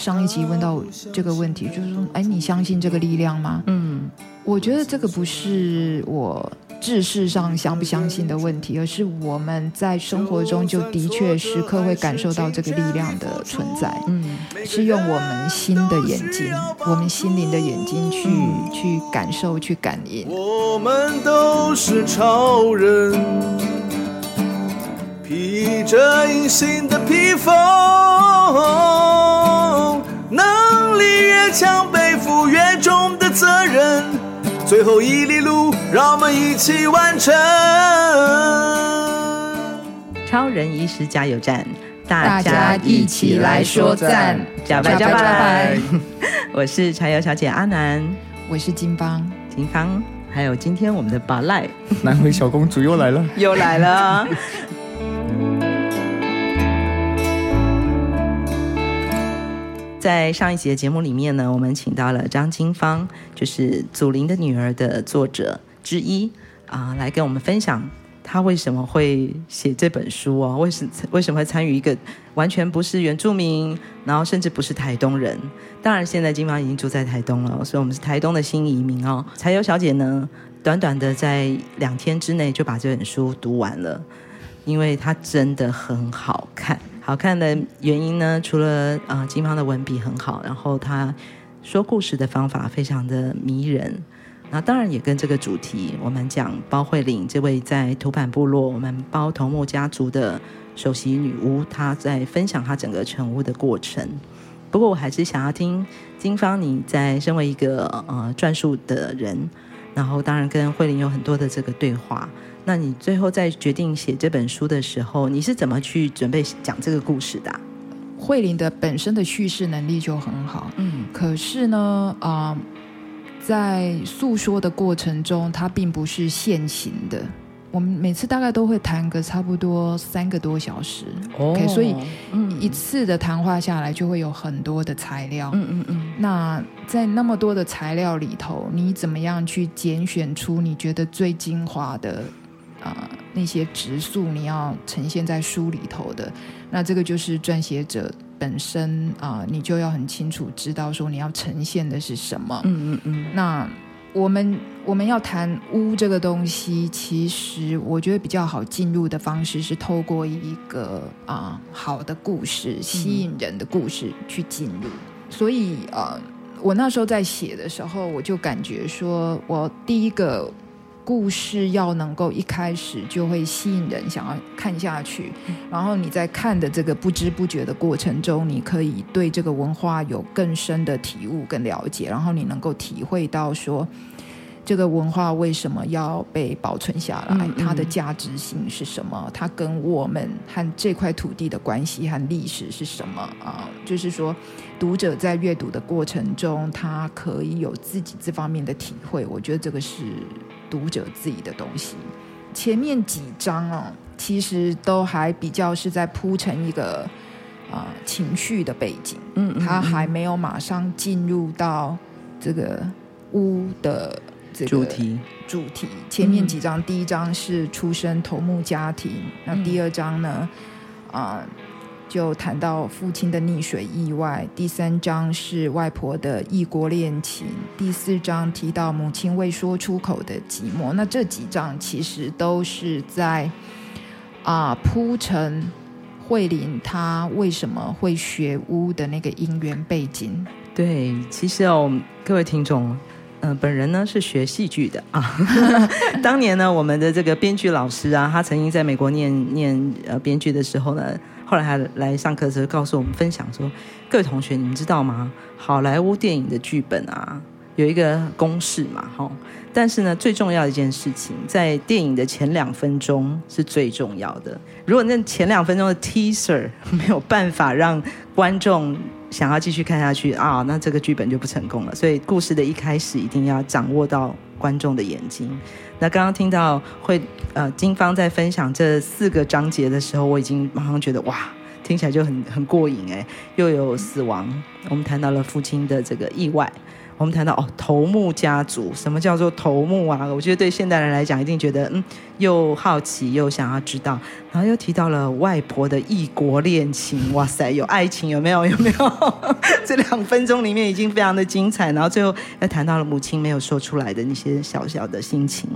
上一集问到这个问题，就是说，哎，你相信这个力量吗？嗯，我觉得这个不是我。知识上相不相信的问题，而是我们在生活中就的确时刻会感受到这个力量的存在。嗯，是用我们心的眼睛，我们心灵的眼睛去、嗯、去感受、去感应。我们都是超人，披着隐形的披风，越强，背负越重的责任。最后一里路，让我们一起完成。超人医师加油站，大家一起来说赞，加拜加拜！我是柴油小姐阿南，我是金邦，金芳，还有今天我们的巴赖，南回小公主又来了，又来了。在上一集的节目里面呢，我们请到了张金芳，就是《祖灵的女儿》的作者之一啊，来跟我们分享她为什么会写这本书哦，为什为什么会参与一个完全不是原住民，然后甚至不是台东人。当然，现在金芳已经住在台东了，所以我们是台东的新移民哦。柴油小姐呢，短短的在两天之内就把这本书读完了，因为它真的很好看。好看的原因呢，除了啊、金芳的文笔很好，然后他说故事的方法非常的迷人，那当然也跟这个主题，我们讲包慧玲这位在土坂部落，我们包头目家族的首席女巫，她在分享她整个成巫的过程。不过我还是想要听金芳，你在身为一个呃转述的人，然后当然跟慧玲有很多的这个对话。那你最后在决定写这本书的时候，你是怎么去准备讲这个故事的啊？慧玲的本身的叙事能力就很好，嗯，可是呢，啊、呃，在诉说的过程中，它并不是现行的。我们每次大概都会谈个差不多三个多小时，哦，OK，所以一次的谈话下来就会有很多的材料，嗯嗯嗯。那在那么多的材料里头，你怎么样去拣选出你觉得最精华的？啊、呃，那些植素你要呈现在书里头的，那这个就是撰写者本身啊、呃，你就要很清楚知道说你要呈现的是什么。嗯嗯嗯。那我们我们要谈屋这个东西，其实我觉得比较好进入的方式是透过一个啊、呃、好的故事，吸引人的故事去进入。嗯、所以啊、呃，我那时候在写的时候，我就感觉说我第一个。故事要能够一开始就会吸引人，想要看下去。然后你在看的这个不知不觉的过程中，你可以对这个文化有更深的体悟跟了解。然后你能够体会到说，这个文化为什么要被保存下来？它的价值性是什么？它跟我们和这块土地的关系和历史是什么啊？就是说，读者在阅读的过程中，他可以有自己这方面的体会。我觉得这个是。读者自己的东西，前面几章哦，其实都还比较是在铺成一个啊、呃、情绪的背景，嗯，他还没有马上进入到这个屋的这个主题。主题。前面几章，第一章是出生头目家庭，那第二章呢，啊、呃。就谈到父亲的溺水意外，第三章是外婆的异国恋情，第四章提到母亲未说出口的寂寞。那这几章其实都是在啊铺陈慧玲她为什么会学巫的那个因缘背景。对，其实哦，各位听众，嗯、本人呢是学戏剧的啊。当年呢，我们的这个编剧老师啊，他曾经在美国念念呃编剧的时候呢。后来还来上课的时候，告诉我们分享说：“各位同学，你们知道吗？好莱坞电影的剧本啊，有一个公式嘛，哈。但是呢，最重要的一件事情，在电影的前两分钟是最重要的。如果那前两分钟的 teaser 没有办法让观众想要继续看下去啊，那这个剧本就不成功了。所以，故事的一开始一定要掌握到观众的眼睛。”那刚刚听到会呃金方在分享这四个章节的时候，我已经马上觉得哇，听起来就很很过瘾哎，又有死亡，我们谈到了父亲的这个意外，我们谈到哦，头目家族，什么叫做头目啊？我觉得对现代人来讲，一定觉得嗯，又好奇又想要知道。然后又提到了外婆的异国恋情，哇塞，有爱情有没有？有没有？这两分钟里面已经非常的精彩。然后最后又谈到了母亲没有说出来的那些小小的心情，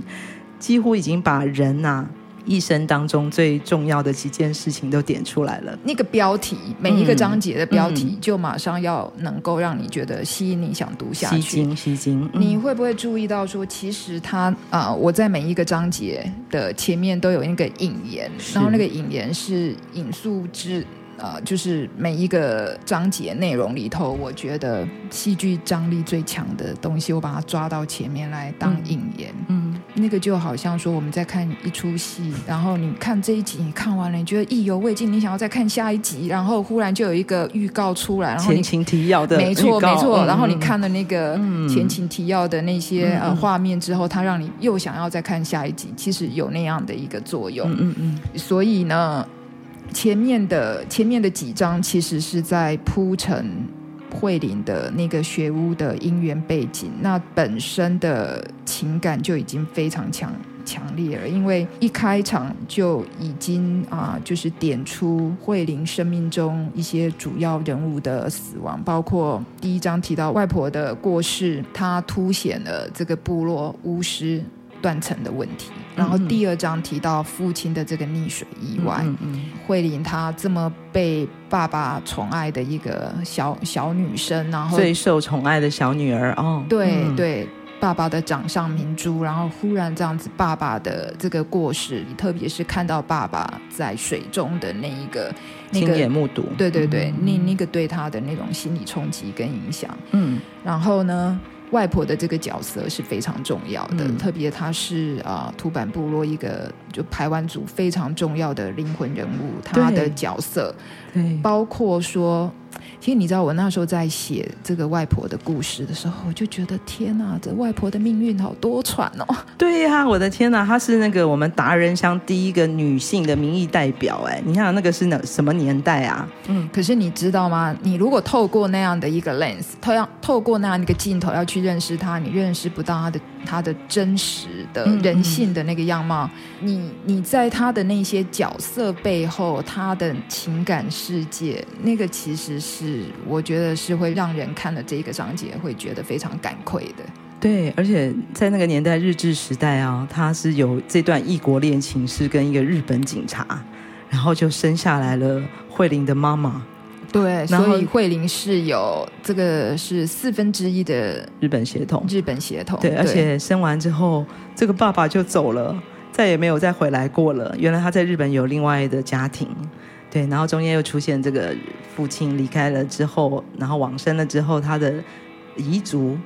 几乎已经把人呐、啊。一生当中最重要的几件事情都点出来了。那个标题，每一个章节的标题，就马上要能够让你觉得吸引你想读下去。吸睛，吸睛。你会不会注意到说，其实它啊、呃，我在每一个章节的前面都有那个引言，然后那个引言是引述之。呃，就是每一个章节内容里头，我觉得戏剧张力最强的东西，我把它抓到前面来当引言。嗯，嗯，那个就好像说我们在看一出戏，然后你看这一集，你看完了，你觉得意犹未尽，你想要再看下一集，然后忽然就有一个预告出来，然后前情提要的，没错没错，然后你看了那个前情提要的那些、嗯、呃画面之后，它让你又想要再看下一集，其实有那样的一个作用。嗯嗯，嗯，所以呢。前面的前面的几章其实是在铺陈慧玲的那个学屋的因缘背景，那本身的情感就已经非常强强烈了，因为一开场就已经啊，就是点出慧玲生命中一些主要人物的死亡，包括第一章提到外婆的过世，它凸显了这个部落巫师断层的问题。然后第二章提到父亲的这个溺水意外，嗯嗯嗯、慧玲她这么被爸爸宠爱的一个小小女生，然后最受宠爱的小女儿哦，对、嗯、对，爸爸的掌上明珠，然后忽然这样子，爸爸的这个过世，特别是看到爸爸在水中的那一个那个亲眼目睹，对对对，嗯、那那个对他的那种心理冲击跟影响，嗯，然后呢？外婆的这个角色是非常重要的，嗯、特别她是啊、呃、土坂部落一个就排湾族非常重要的灵魂人物，她的角色，对，包括说。其实你知道，我那时候在写这个外婆的故事的时候，我就觉得天哪，这外婆的命运好多舛哦。对呀、啊，我的天哪，她是那个我们达人乡第一个女性的民意代表。哎，你看那个是哪什么年代啊？嗯，可是你知道吗？你如果透过那样的一个 lens，透样透过那样一个镜头要去认识她，你认识不到她的她的真实的人性的那个样貌。嗯、你你在她的那些角色背后，她的情感世界，那个其实是。是，我觉得是会让人看了这个章节会觉得非常感愧的。对，而且在那个年代日治时代啊，他是有这段异国恋情，是跟一个日本警察，然后就生下来了慧玲的妈妈。对，所以慧玲是有这个是四分之一的日本血统，日本血统。对，对而且生完之后，这个爸爸就走了，再也没有再回来过了。原来他在日本有另外的家庭。对，然后中间又出现这个父亲离开了之后，然后往生了之后，他的遗族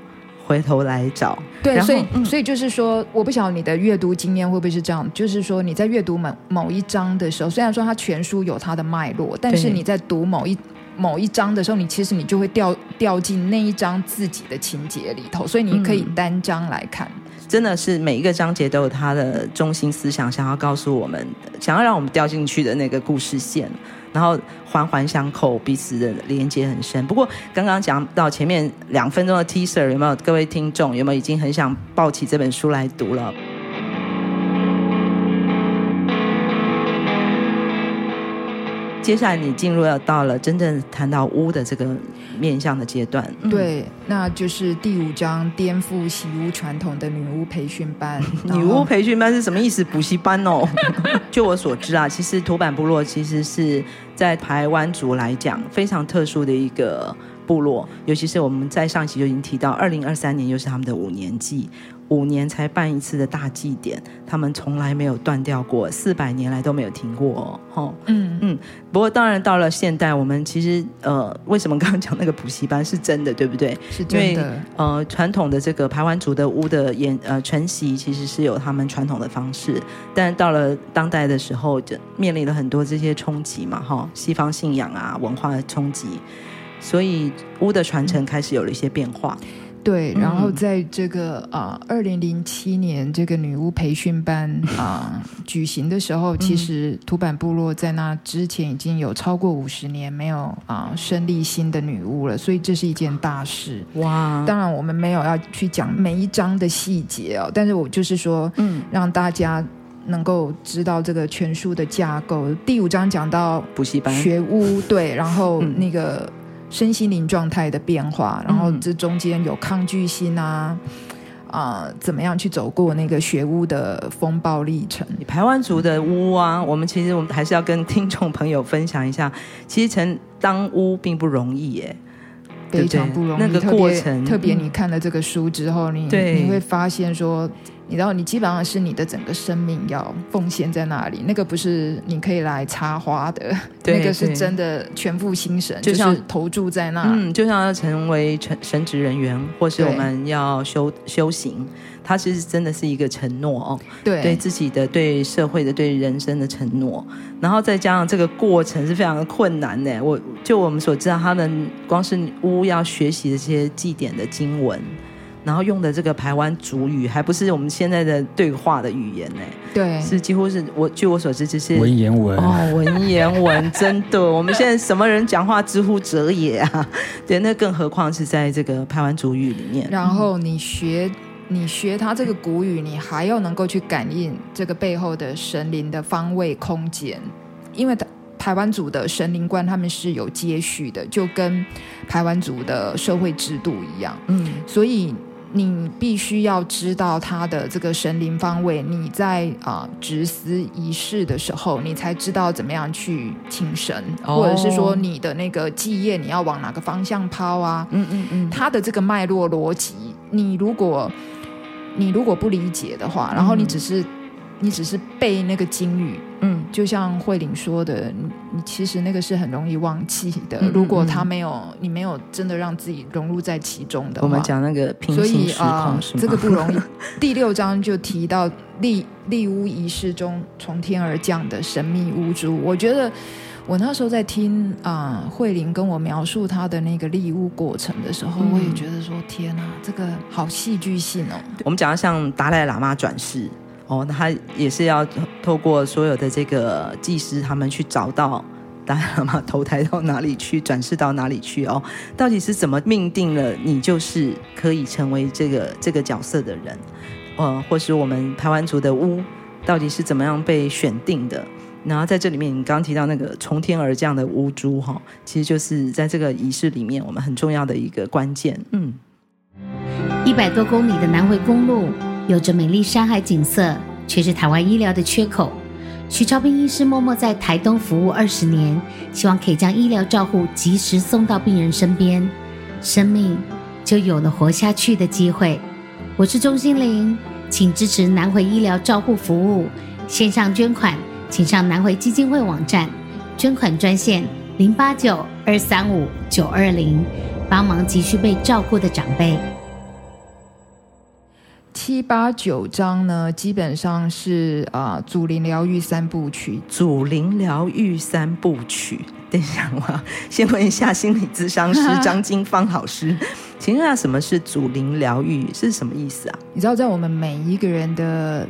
回头来找。对，所以、嗯、所以就是说，我不晓得你的阅读经验会不会是这样，就是说你在阅读某某一章的时候，虽然说它全书有它的脉络，但是你在读某一某一章的时候，你其实你就会掉掉进那一章自己的情节里头，所以你可以单章来看。嗯真的是每一个章节都有它的中心思想，想要告诉我们，想要让我们掉进去的那个故事线，然后环环相扣，彼此的连接很深。不过刚刚讲到前面两分钟的 teaser，有没有各位听众有没有已经很想抱起这本书来读了？接下来你进入要到了真正谈到巫的这个面向的阶段，对，那就是第五章颠覆习巫传统的女巫培训班。女巫培训班是什么意思？补习班哦。就我所知啊，其实土坂部落其实是在台湾族来讲非常特殊的一个部落，尤其是我们在上期就已经提到，二零二三年又是他们的五年祭。五年才办一次的大祭典，他们从来没有断掉过，四百年来都没有停过哦。嗯嗯。不过当然到了现代，我们其实呃，为什么刚刚讲那个补习班是真的，对不对？是真的。呃，传统的这个排湾族的屋的演呃承袭，其实是有他们传统的方式，但到了当代的时候，就面临了很多这些冲击嘛，哈、哦，西方信仰啊，文化的冲击，所以屋的传承开始有了一些变化。对，然后在这个啊，二零零七年这个女巫培训班啊、呃、举行的时候，其实土坂部落在那之前已经有超过五十年没有啊生立新的女巫了，所以这是一件大事。哇！当然我们没有要去讲每一章的细节哦，但是我就是说，嗯，让大家能够知道这个全书的架构。第五章讲到补习班学巫，对，然后那个。嗯身心灵状态的变化，然后这中间有抗拒心啊，啊、怎么样去走过那个学屋的风暴历程？你排湾族的屋啊，我们其实我们还是要跟听众朋友分享一下，其实成当屋并不容易耶，非常不容易。那个过程，特别，特别你看了这个书之后，你你会发现说。你知道，你基本上是你的整个生命要奉献在那里，那个不是你可以来插花的，那个是真的全副心神，就像、是、投注在那。嗯，就像要成为神神职人员，或是我们要修修行，它其实真的是一个承诺哦，对，对自己的、对社会的、对人生的承诺。然后再加上这个过程是非常的困难的，我就我们所知道，他们光是巫要学习的这些祭典的经文。然后用的这个台湾族语，还不是我们现在的对话的语言呢？对，是几乎是我据我所知，就是文言文哦，文言文，真的，我们现在什么人讲话之乎者也啊？对，那更何况是在这个台湾族语里面。然后你学你学他这个古语，你还要能够去感应这个背后的神灵的方位空间，因为台湾族的神灵观他们是有接续的，就跟台湾族的社会制度一样。嗯，所以。你必须要知道他的这个神灵方位，你在啊执思仪式的时候，你才知道怎么样去请神，哦、或者是说你的那个祭业你要往哪个方向抛啊？嗯嗯嗯，他的这个脉络逻辑，你如果你如果不理解的话，然后你只是。你只是背那个金语，嗯，就像慧玲说的，你你其实那个是很容易忘记的。嗯嗯嗯，如果他没有，你没有真的让自己融入在其中的话，我们讲那个平行时空，呃、这个不容易。第六章就提到立立屋仪式中从天而降的神秘巫珠。我觉得我那时候在听啊、呃、慧玲跟我描述她的那个立屋过程的时候，嗯、我也觉得说天哪，这个好戏剧性哦。我们讲的像达赖喇嘛转世。哦，那他也是要透过所有的这个祭司，他们去找到达赖喇嘛投胎到哪里去，转世到哪里去哦？到底是怎么命定了你就是可以成为这个这个角色的人？呃，或是我们排湾族的巫到底是怎么样被选定的？然后在这里面，你刚刚提到那个从天而降的巫珠哈，其实就是在这个仪式里面我们很重要的一个关键。嗯，一百多公里的南回公路。有着美丽山海景色，却是台湾医疗的缺口。许超斌医师默默在台东服务二十年，希望可以将医疗照护及时送到病人身边，生命就有了活下去的机会。我是钟欣凌，请支持南回医疗照护服务，线上捐款，请上南回基金会网站，捐款专线零八九二三五九二零，帮忙急需被照顾的长辈。七八九章呢，基本上是啊、呃，祖灵疗愈三部曲。祖灵疗愈三部曲，等一下，我先问一下心理咨商师张金芳老师，请问一下什么是祖灵疗愈？是什么意思啊？你知道，在我们每一个人的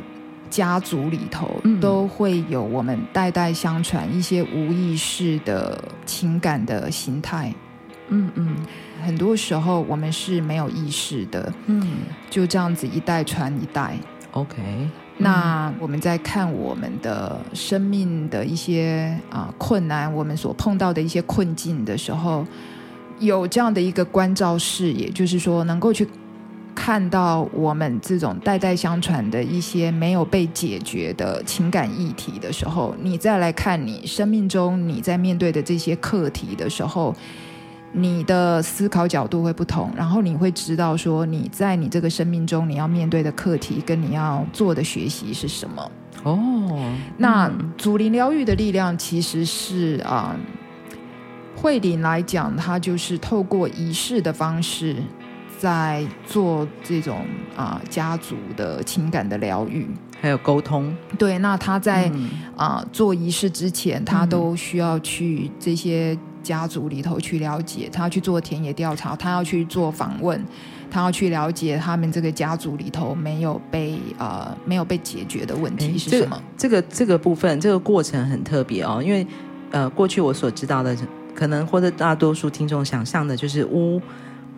家族里头，嗯、都会有我们代代相传一些无意识的情感的形态。嗯嗯。很多时候我们是没有意识的，嗯，就这样子一代传一代。OK，那我们在看我们的生命的一些啊、呃、困难，我们所碰到的一些困境的时候，有这样的一个关照视野，就是说能够去看到我们这种代代相传的一些没有被解决的情感议题的时候，你再来看你生命中你在面对的这些课题的时候。你的思考角度会不同，然后你会知道说你在你这个生命中你要面对的课题跟你要做的学习是什么。哦，那祖灵疗愈的力量其实是啊，慧灵来讲，它就是透过仪式的方式在做这种啊家族的情感的疗愈，还有沟通。对，那他在、嗯、啊做仪式之前，他都需要去这些。家族里头去了解，他要去做田野调查，他要去做访问，他要去了解他们这个家族里头没有被呃没有被解决的问题是什么？这个、这个、这个部分这个过程很特别哦，因为呃过去我所知道的，可能或者大多数听众想象的就是巫，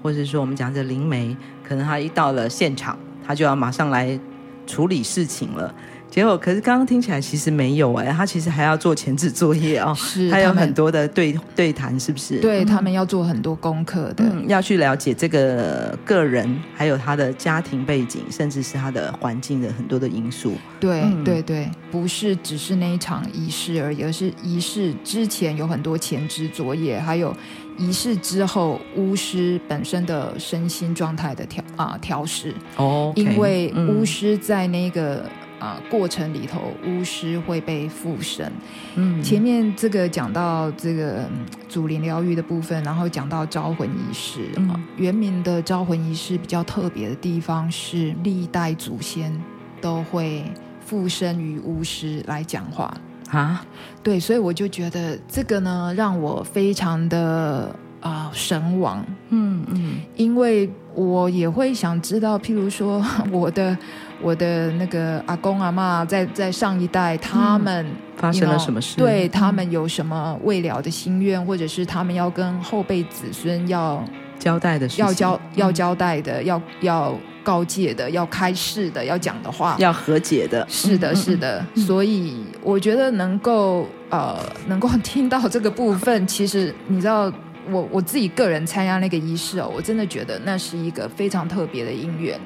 或者说我们讲的灵媒，可能他一到了现场，他就要马上来处理事情了。结果，可是刚刚听起来其实没有哎，他其实还要做前置作业哦，是，还有很多的对对谈，是不是？对，他们要做很多功课的，嗯，要去了解这个个人，还有他的家庭背景，甚至是他的环境的很多的因素。对，嗯、对，对，不是只是那一场仪式而已，而是仪式之前有很多前置作业，还有仪式之后巫师本身的身心状态的调啊调试。哦因为巫师在那个。嗯啊，过程里头，巫师会被附身。嗯，前面这个讲到这个祖灵疗愈的部分，然后讲到招魂仪式。嗯，原民的招魂仪式比较特别的地方是，历代祖先都会附身于巫师来讲话啊。对，所以我就觉得这个呢，让我非常的啊神往。嗯嗯，因为我也会想知道，譬如说我的。我的那个阿公阿妈在在上一代，他们、嗯、发生了什么事？对他们有什么未了的心愿，或者是他们要跟后辈子孙要交代的事情，要交要交代的，嗯、要要告诫的，要开示的，要讲的话，要和解的。是的，是的。嗯、所以我觉得能够呃能够听到这个部分，其实你知道，我我自己个人参加那个仪式哦，我真的觉得那是一个非常特别的因缘。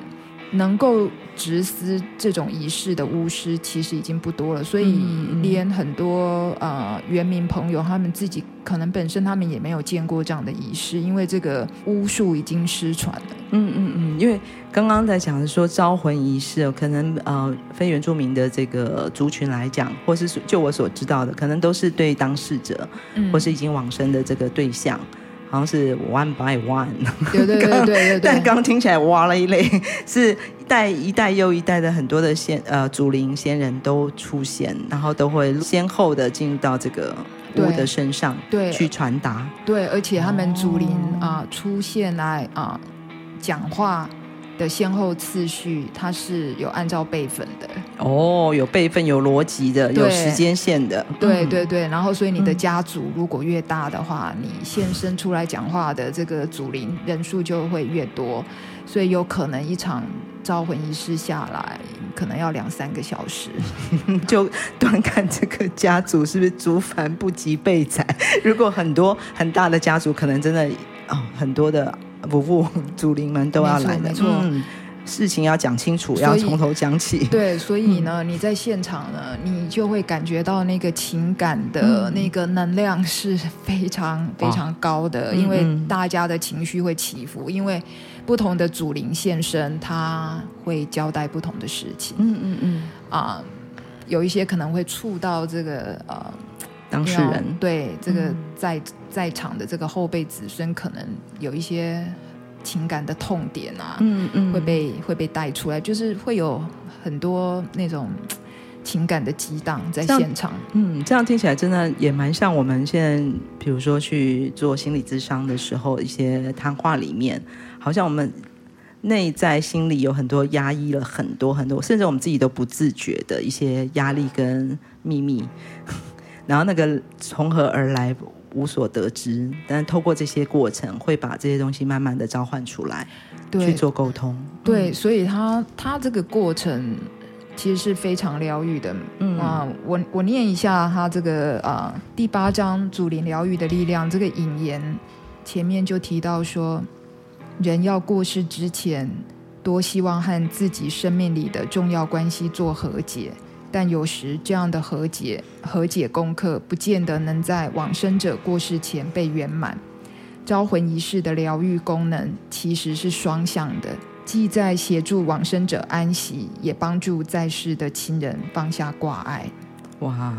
能够执司这种仪式的巫师其实已经不多了，所以连很多呃原民朋友他们自己可能本身他们也没有见过这样的仪式，因为这个巫术已经失传了。嗯嗯嗯，因为刚刚在讲的说招魂仪式，可能呃非原住民的这个族群来讲，或是就我所知道的，可能都是对当事者，或是已经往生的这个对象。好像是 one by one，对对对对对，但刚听起来哇了一类，是一代一代又一代的很多的先呃祖灵先人都出现，然后都会先后的进入到这个屋的身上，对，去传达，对，而且他们祖灵啊、呃、出现来啊、呃、讲话。的先后次序，它是有按照辈分的哦，有辈分、有逻辑的，有时间线的。对对对，然后所以你的家族如果越大的话，嗯、你现身出来讲话的这个祖灵人数就会越多，所以有可能一场招魂仪式下来，可能要两三个小时，就端看这个家族是不是族繁不及备载。如果很多很大的家族，可能真的哦很多的。不不，祖灵们都要来的，没错，嗯，事情要讲清楚，要从头讲起。对，所以呢，嗯、你在现场呢，你就会感觉到那个情感的那个能量是非常非常高的，因为大家的情绪会起伏，因为不同的祖灵现身，他会交代不同的事情。嗯嗯嗯，啊、呃，有一些可能会触到这个呃。当事人。对这个在在场的这个后辈子孙，可能有一些情感的痛点啊，嗯嗯，会被会被带出来，就是会有很多那种情感的激荡在现场。嗯，这样听起来真的也蛮像我们现在，比如说去做心理咨商的时候，一些谈话里面，好像我们内在心里有很多压抑了很多很多，甚至我们自己都不自觉的一些压力跟秘密。然后那个从何而来无所得知，但透过这些过程，会把这些东西慢慢的召唤出来，去做沟通。对，所以他他这个过程其实是非常疗愈的。嗯啊，我我念一下他这个啊第八章主灵疗愈的力量这个引言，前面就提到说，人要过世之前，多希望和自己生命里的重要关系做和解。但有时这样的和解和解功课，不见得能在往生者过世前被圆满。招魂仪式的疗愈功能其实是双向的，既在协助往生者安息，也帮助在世的亲人放下挂碍。哇，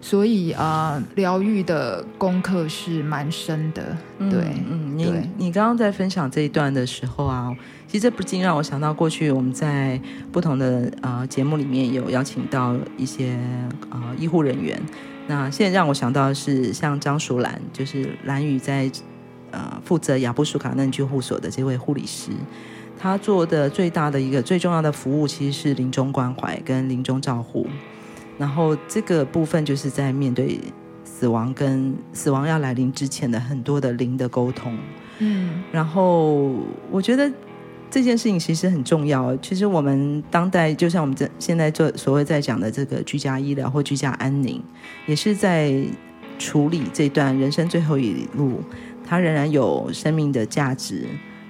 所以啊、呃，疗愈的功课是蛮深的。对，嗯，嗯，你你刚刚在分享这一段的时候啊。其实这不禁让我想到，过去我们在不同的呃节目里面有邀请到一些呃医护人员，那现在让我想到的是像张淑兰，就是兰宇在呃负责亚布舒卡嫩居护所的这位护理师，他做的最大的一个最重要的服务其实是临终关怀跟临终照护。然后这个部分就是在面对死亡跟死亡要来临之前的很多的灵的沟通，嗯，然后我觉得这件事情其实很重要。其实我们当代就像我们这现在做所谓在讲的这个居家医疗或居家安宁，也是在处理这段人生最后一路，它仍然有生命的价值，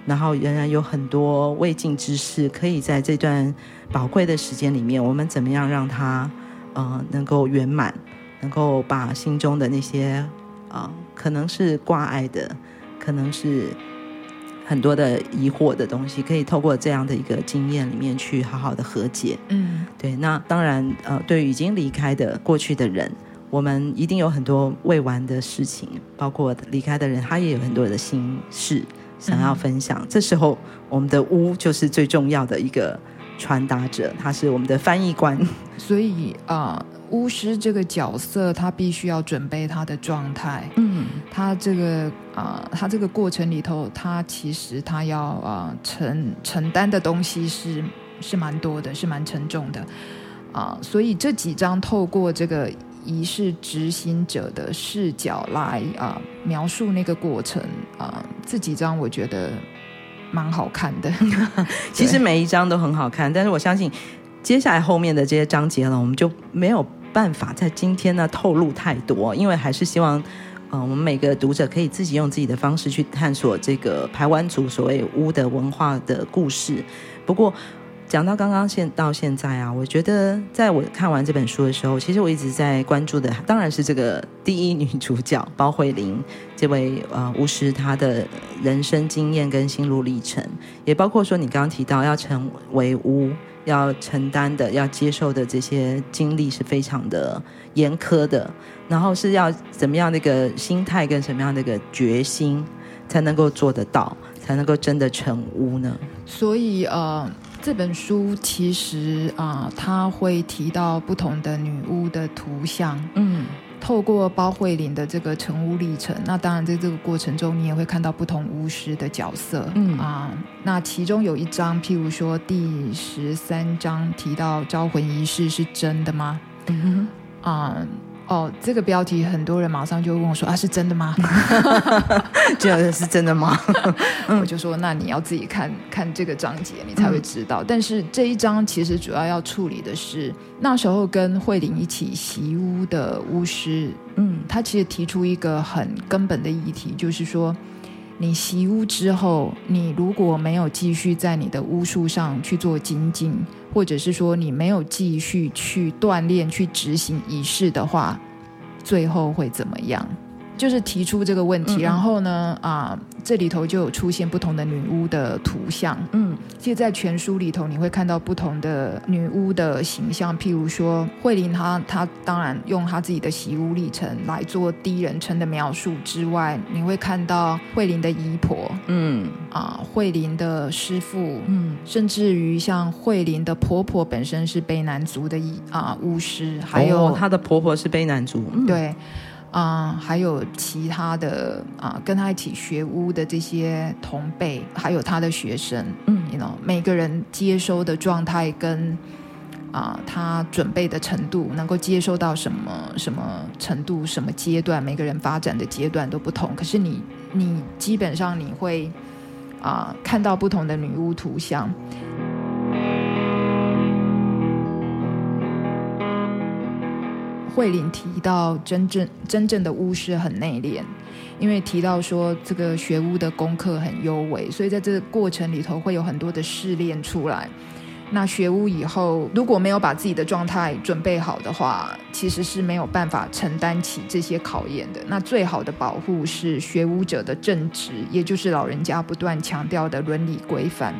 然后仍然有很多未尽之事，可以在这段宝贵的时间里面，我们怎么样让它。呃，能够圆满，能够把心中的那些啊、呃，可能是挂碍的，可能是很多的疑惑的东西，可以透过这样的一个经验里面去好好的和解。嗯，对。那当然，呃，对于已经离开的过去的人，我们一定有很多未完的事情，包括离开的人，他也有很多的心事想要分享。嗯、这时候，我们的屋就是最重要的一个。传达者，他是我们的翻译官，所以啊、呃，巫师这个角色，他必须要准备他的状态。嗯，他这个啊、呃，他这个过程里头，他其实他要啊、呃、承承担的东西是是蛮多的，是蛮沉重的啊、呃。所以这几章透过这个仪式执行者的视角来啊、呃、描述那个过程啊、呃，这几章我觉得。蛮好看的，其实每一张都很好看，但是我相信接下来后面的这些章节呢，我们就没有办法在今天呢透露太多，因为还是希望，呃，我们每个读者可以自己用自己的方式去探索这个排湾族所谓巫的文化的故事。不过。讲到刚刚现到现在啊，我觉得在我看完这本书的时候，其实我一直在关注的，当然是这个第一女主角包慧玲这位呃巫师，她的人生经验跟心路历程，也包括说你刚刚提到要成为巫要承担的、要接受的这些经历是非常的严苛的，然后是要怎么样的一个心态跟什么样的一个决心才能够做得到，才能够真的成巫呢？所以呃。这本书其实啊，它会提到不同的女巫的图像。嗯，透过包慧玲的这个成巫历程，那当然在这个过程中，你也会看到不同巫师的角色。嗯啊，那其中有一章，譬如说第十三章提到招魂仪式是真的吗？嗯啊。哦，这个标题很多人马上就问我说：“啊，是真的吗？” 这样是真的吗？我就说：“那你要自己看看这个章节，你才会知道。嗯”但是这一章其实主要要处理的是那时候跟慧玲一起习巫的巫师，嗯，他其实提出一个很根本的议题，就是说。你习巫之后，你如果没有继续在你的巫术上去做精进，或者是说你没有继续去锻炼、去执行仪式的话，最后会怎么样？就是提出这个问题，嗯嗯，然后呢，啊。这里头就有出现不同的女巫的图像，嗯，其实，在全书里头，你会看到不同的女巫的形象。譬如说，慧玲她她当然用她自己的习巫历程来做第一人称的描述之外，你会看到慧玲的姨婆，嗯啊，慧玲的师傅，嗯，甚至于像慧玲的婆婆本身是卑南族的啊巫师，还有她的婆婆是卑南族，嗯、对。啊、呃，还有其他的啊、呃，跟他一起学巫的这些同辈，还有他的学生，嗯，you know，每个人接收的状态跟啊、呃，他准备的程度，能够接收到什么什么程度、什么阶段，每个人发展的阶段都不同。可是你，你基本上你会啊、呃，看到不同的女巫图像。慧玲提到，真正真正的巫师很内敛，因为提到说这个学巫的功课很优微，所以在这个过程里头会有很多的试炼出来。那学巫以后，如果没有把自己的状态准备好的话，其实是没有办法承担起这些考验的。那最好的保护是学巫者的正直，也就是老人家不断强调的伦理规范。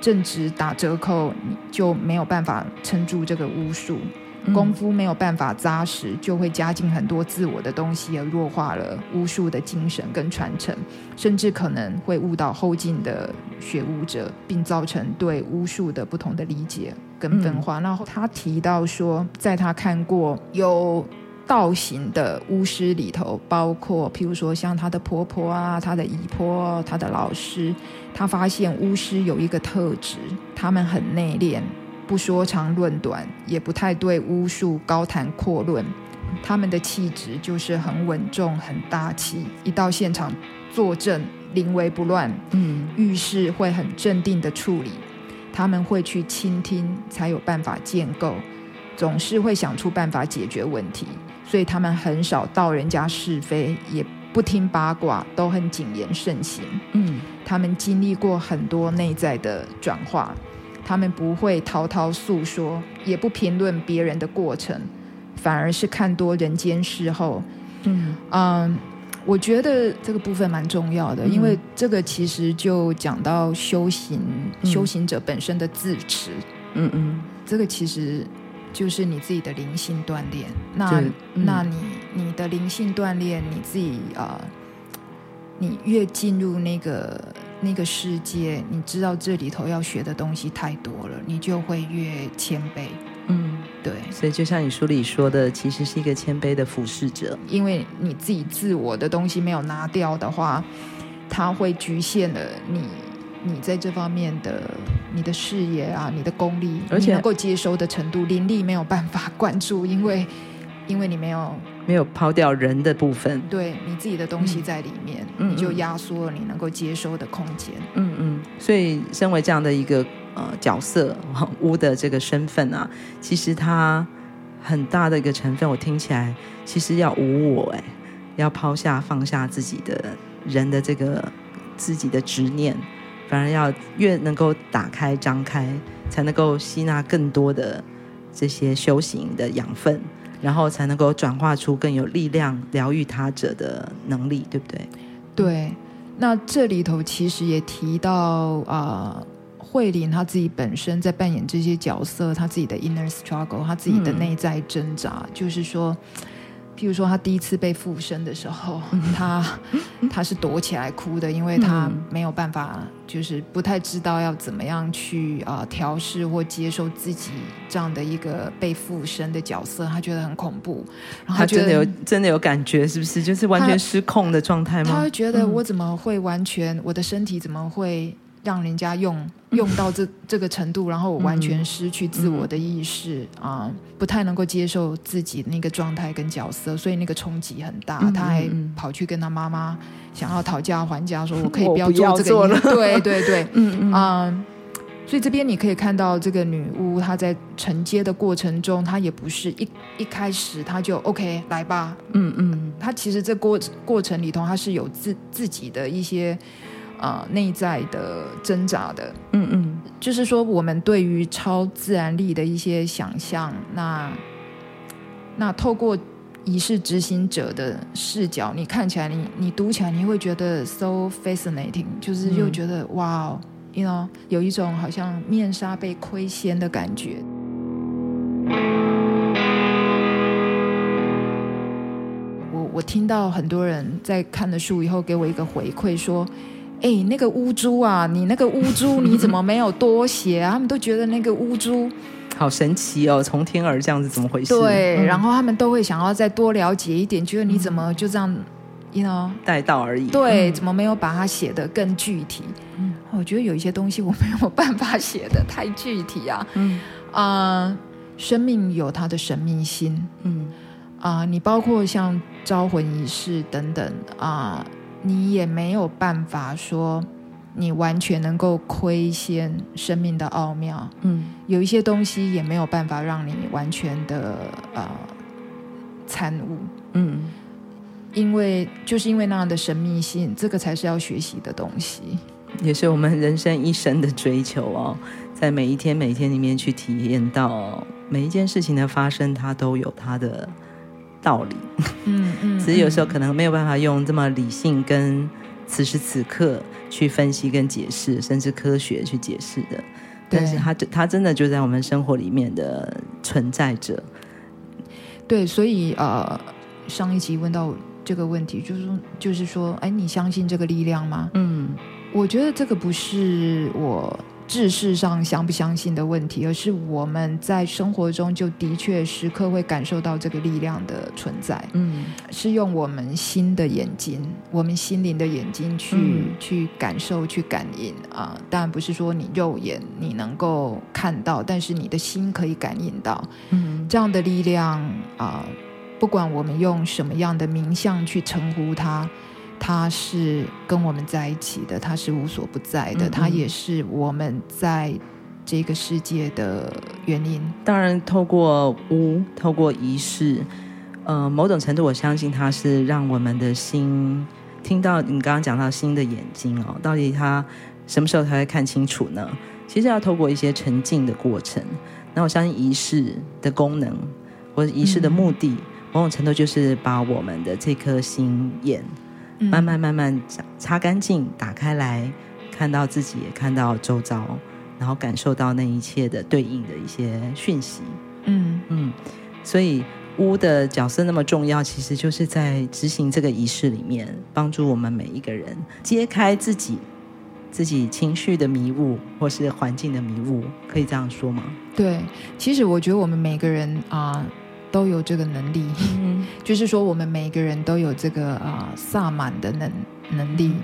正直打折扣，你就没有办法撑住这个巫术。功夫没有办法扎实，就会加进很多自我的东西，而弱化了巫术的精神跟传承，甚至可能会误导后进的学巫者，并造成对巫术的不同的理解跟分化。然后他提到说，在他看过有道行的巫师里头，包括譬如说像她的婆婆啊、她的姨婆、她的老师，她发现巫师有一个特质，他们很内敛，不说长论短，也不太对巫术高谈阔论。他们的气质就是很稳重、很大气，一到现场坐镇，临危不乱。嗯，遇事会很镇定的处理，他们会去倾听，才有办法建构，总是会想出办法解决问题。所以他们很少道人家是非，也不听八卦，都很谨言慎行。嗯，他们经历过很多内在的转化，他们不会滔滔诉说，也不评论别人的过程。反而是看多人间事后，嗯。嗯，我觉得这个部分蛮重要的，嗯、因为这个其实就讲到修行，嗯、修行者本身的自持，嗯嗯，这个其实就是你自己的灵性锻炼。那、嗯、那你你的灵性锻炼，你自己啊、呃，你越进入那个那个世界，你知道这里头要学的东西太多了，你就会越谦卑。嗯，对，所以就像你书里说的，其实是一个谦卑的俯视者，因为你自己自我的东西没有拿掉的话，它会局限了你，你在这方面的你的视野啊，你的功力，而且能够接收的程度，灵力没有办法灌注，因为因为你没有没有抛掉人的部分，对你自己的东西在里面，嗯、你就压缩了你能够接收的空间。嗯嗯，所以身为这样的一个。呃，角色 屋的这个身份啊，其实它很大的一个成分，我听起来其实要无我哎，要抛下放下自己的人的这个自己的执念，反而要越能够打开张开，才能够吸纳更多的这些修行的养分，然后才能够转化出更有力量疗愈他者的能力，对不对？对，那这里头其实也提到啊。呃慧玲她自己本身在扮演这些角色，她自己的 inner struggle，她自己的内在挣扎，就是说，譬如说他第一次被附身的时候，他 他是躲起来哭的，因为他没有办法，就是不太知道要怎么样去啊、呃、调试或接受自己这样的一个被附身的角色，他觉得很恐怖。然后他真的有真的有感觉，是不是？就是完全失控的状态吗？他会觉得我怎么会完全，嗯、我的身体怎么会？让人家用用到这这个程度，然后我完全失去自我的意识啊、不太能够接受自己那个状态跟角色，所以那个冲击很大。嗯、他还跑去跟他妈妈想要讨价还价，说我可以不要做这个。对对 对，嗯 嗯、呃、所以这边你可以看到这个女巫她在承接的过程中，她也不是一一开始她就 OK 来吧。嗯嗯，她其实这过过程里头，她是有自自己的一些。啊、呃，内在的挣扎的，嗯嗯，就是说，我们对于超自然力的一些想象，那那透过仪式执行者的视角，你看起来你，你你读起来，你会觉得 so fascinating，就是又觉得、嗯、哇，you know，有一种好像面纱被窥掀的感觉。我我听到很多人在看了书以后，给我一个回馈说。哎，那个乌珠啊，你那个乌珠你怎么没有多写啊？他们都觉得那个乌珠好神奇哦，从天而降是怎么回事？对，嗯、然后他们都会想要再多了解一点，觉得你怎么就这样，you know，带到而已。对，嗯、怎么没有把它写得更具体？嗯，我觉得有一些东西我没有办法写得太具体啊。嗯啊、呃，生命有它的神秘性。嗯啊、呃，你包括像招魂仪式等等啊。呃你也没有办法说，你完全能够窥见生命的奥妙。嗯，有一些东西也没有办法让你完全的呃参悟。嗯，因为就是因为那样的神秘性，这个才是要学习的东西，也是我们人生一生的追求哦。在每一天每一天里面去体验到每一件事情的发生，它都有它的。道理，嗯嗯，只是有时候可能没有办法用这么理性跟此时此刻去分析跟解释，甚至科学去解释的。但是它，它真的就在我们生活里面的存在着。对，所以呃，上一集问到这个问题，就是说，就是说，哎，你相信这个力量吗？嗯，我觉得这个不是我知识上相不相信的问题，而是我们在生活中就的确时刻会感受到这个力量的存在。嗯，是用我们心的眼睛，我们心灵的眼睛去、嗯、去感受、去感应啊。当然不是说你肉眼你能够看到，但是你的心可以感应到。嗯，这样的力量啊，不管我们用什么样的名相去称呼它。他是跟我们在一起的，他是无所不在的，他、也是我们在这个世界的原因。当然，透过巫，透过仪式，呃，某种程度，我相信他是让我们的心听到你刚刚讲到心的眼睛哦，到底他什么时候才会看清楚呢？其实要透过一些沉静的过程。那我相信仪式的功能或者仪式的目的，嗯、某种程度就是把我们的这颗心眼。慢慢慢慢擦擦干净，打开来，看到自己，也看到周遭，然后感受到那一切的对应的一些讯息。嗯嗯，所以巫的角色那么重要，其实就是在执行这个仪式里面，帮助我们每一个人揭开自己自己情绪的迷雾，或是环境的迷雾，可以这样说吗？对，其实我觉得我们每个人啊。呃都有这个能力，嗯、就是说我们每个人都有这个啊萨满的能能力。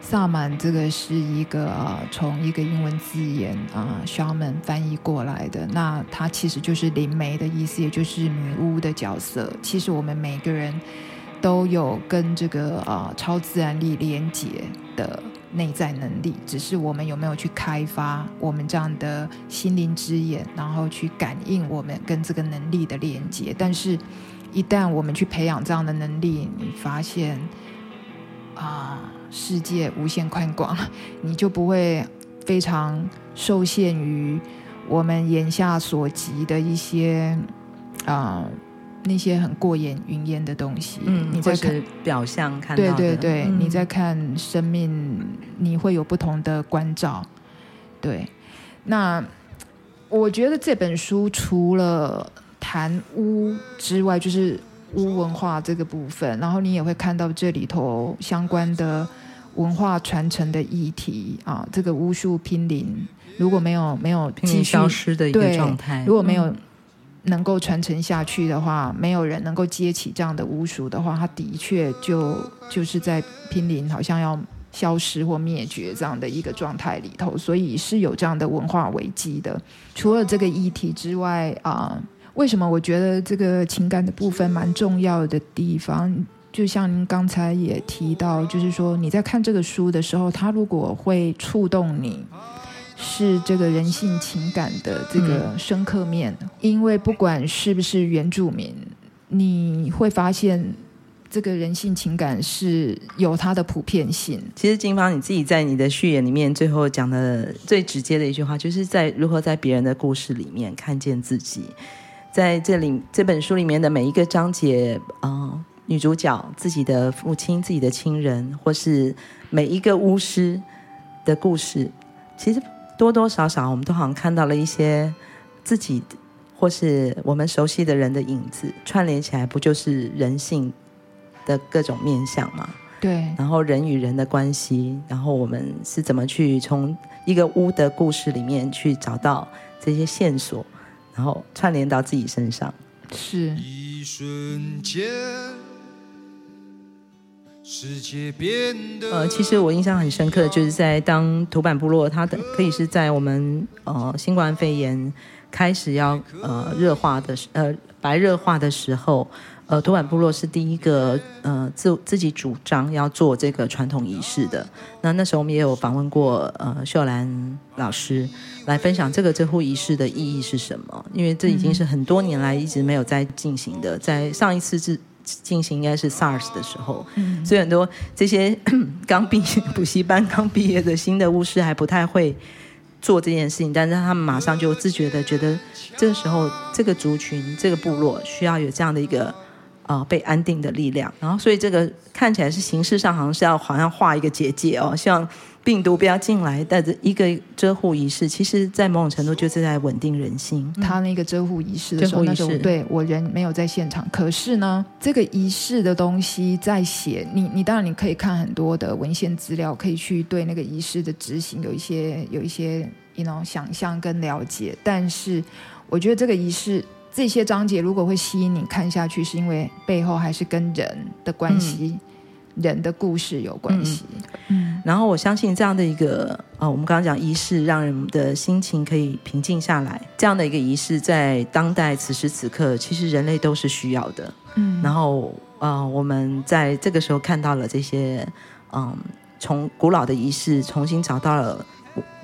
萨满这个是一个啊从一个英文字眼啊 shaman 翻译过来的，那它其实就是灵媒的意思，也就是女巫的角色。其实我们每个人都有跟这个啊超自然力连接的。内在能力，只是我们有没有去开发我们这样的心灵之眼，然后去感应我们跟这个能力的连接。但是，一旦我们去培养这样的能力，你发现啊，世界无限宽广，你就不会非常受限于我们眼下所及的一些啊。那些很过眼云烟的东西，嗯，你在看表象看到的，对对对，嗯、你在看生命，你会有不同的关照。对，那我觉得这本书除了谈巫之外，就是巫文化这个部分，然后你也会看到这里头相关的文化传承的议题啊，这个巫术濒临，如果没有没有继续消失的一个状态，如果没有。能够传承下去的话，没有人能够接起这样的巫术的话，它的确就就是在濒临好像要消失或灭绝这样的一个状态里头，所以是有这样的文化危机的。除了这个议题之外啊、为什么我觉得这个情感的部分蛮重要的地方？就像您刚才也提到，就是说你在看这个书的时候，它如果会触动你。是这个人性情感的这个深刻面，嗯，因为不管是不是原住民，你会发现这个人性情感是有它的普遍性。其实金芳你自己在你的序言里面最后讲的最直接的一句话，就是在如何在别人的故事里面看见自己。在这里这本书里面的每一个章节，啊、呃，女主角自己的父亲、自己的亲人，或是每一个巫师的故事，其实。多多少少，我们都好像看到了一些自己，或是我们熟悉的人的影子，串联起来，不就是人性的各种面相吗？对。然后人与人的关系，然后我们是怎么去从一个屋的故事里面去找到这些线索，然后串联到自己身上。是。一瞬间。世界变得呃，其实我印象很深刻，就是在当土坂部落，它的可以是在我们呃新冠肺炎开始要呃热化的呃白热化的时候，呃土坂部落是第一个呃自自己主张要做这个传统仪式的。那那时候我们也有访问过呃秀兰老师来分享这个这户仪式的意义是什么，因为这已经是很多年来一直没有在进行的，在上一次是。进行应该是 SARS 的时候，嗯，所以很多这些刚毕业补习班刚毕业的新的巫师还不太会做这件事情，但是他们马上就自觉的觉得，这个时候这个族群这个部落需要有这样的一个啊、呃、被安定的力量，然后所以这个看起来是形式上好像是要好像画一个结界哦，希望。病毒不要进来，带着一个遮护仪式，其实，在某种程度就是在稳定人心。他那个遮护仪式的时候，那时候对我人没有在现场，可是呢，这个仪式的东西在写，你你当然你可以看很多的文献资料，可以去对那个仪式的执行有一些有一些一种想象跟了解。但是，我觉得这个仪式这些章节如果会吸引你看下去，是因为背后还是跟人的关系。嗯人的故事有关系，嗯，然后我相信这样的一个呃，我们刚刚讲仪式，让人的心情可以平静下来，这样的一个仪式，在当代此时此刻，其实人类都是需要的，嗯，然后呃，我们在这个时候看到了这些，嗯，从古老的仪式重新找到了。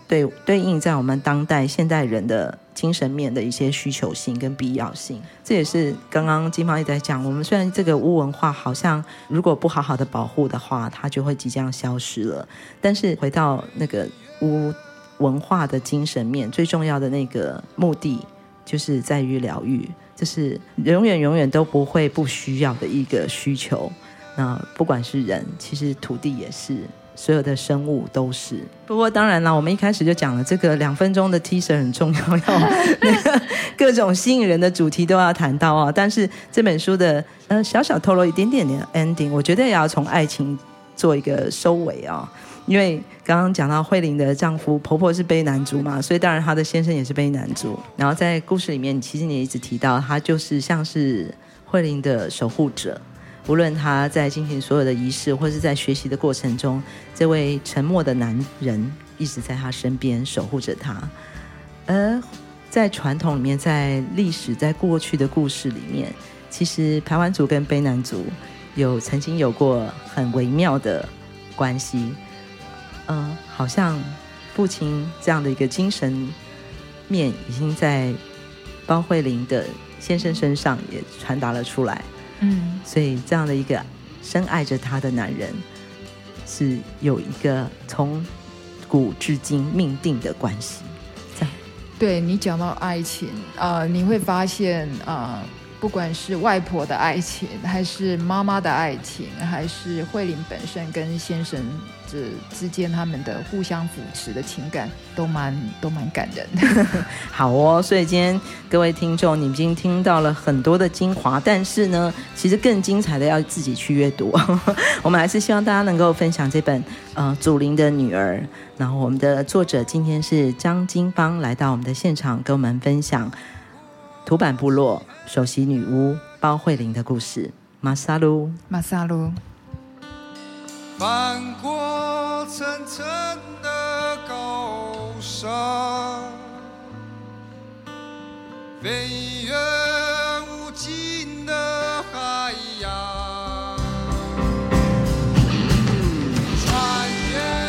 对，对应在我们当代现代人的精神面的一些需求性跟必要性，这也是刚刚金芳也在讲。我们虽然这个巫文化好像如果不好好的保护的话，它就会即将消失了。但是回到那个巫文化的精神面，最重要的那个目的就是在于疗愈，这是永远永远都不会不需要的一个需求。那不管是人，其实土地也是。所有的生物都是。不过当然了，我们一开始就讲了，这个两分钟的 teaser 很重要，要 那个各种吸引人的主题都要谈到啊。但是这本书的呃小小透露一点点的 ending，我觉得也要从爱情做一个收尾啊。因为刚刚讲到慧玲的丈夫婆婆是悲男主嘛，所以当然她的先生也是悲男主。然后在故事里面，其实你也一直提到，他就是像是慧玲的守护者。无论他在进行所有的仪式，或是在学习的过程中，这位沉默的男人一直在他身边守护着他。而在传统里面，在历史、在过去的故事里面，其实排湾族跟卑南族有曾经有过很微妙的关系。嗯、好像父亲这样的一个精神面，已经在包慧玲的先生身上也传达了出来。嗯，所以这样的一个深爱着他的男人，是有一个从古至今命定的关系。这样，对你讲到爱情啊、呃，你会发现啊、呃，不管是外婆的爱情，还是妈妈的爱情，还是慧玲本身跟先生。之间他们的互相扶持的情感都蛮都蛮感人的。好哦，所以今天各位听众，你们已经听到了很多的精华，但是呢，其实更精彩的要自己去阅读。我们还是希望大家能够分享这本呃祖灵的女儿。然后我们的作者今天是张金芳来到我们的现场，跟我们分享土坂部落首席女巫包慧玲的故事。马萨鲁，马萨鲁。翻过层层的高山，飞越无尽的海洋。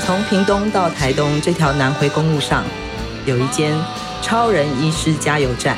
从屏东到台东这条南回公路上，有一间超人医师加油站，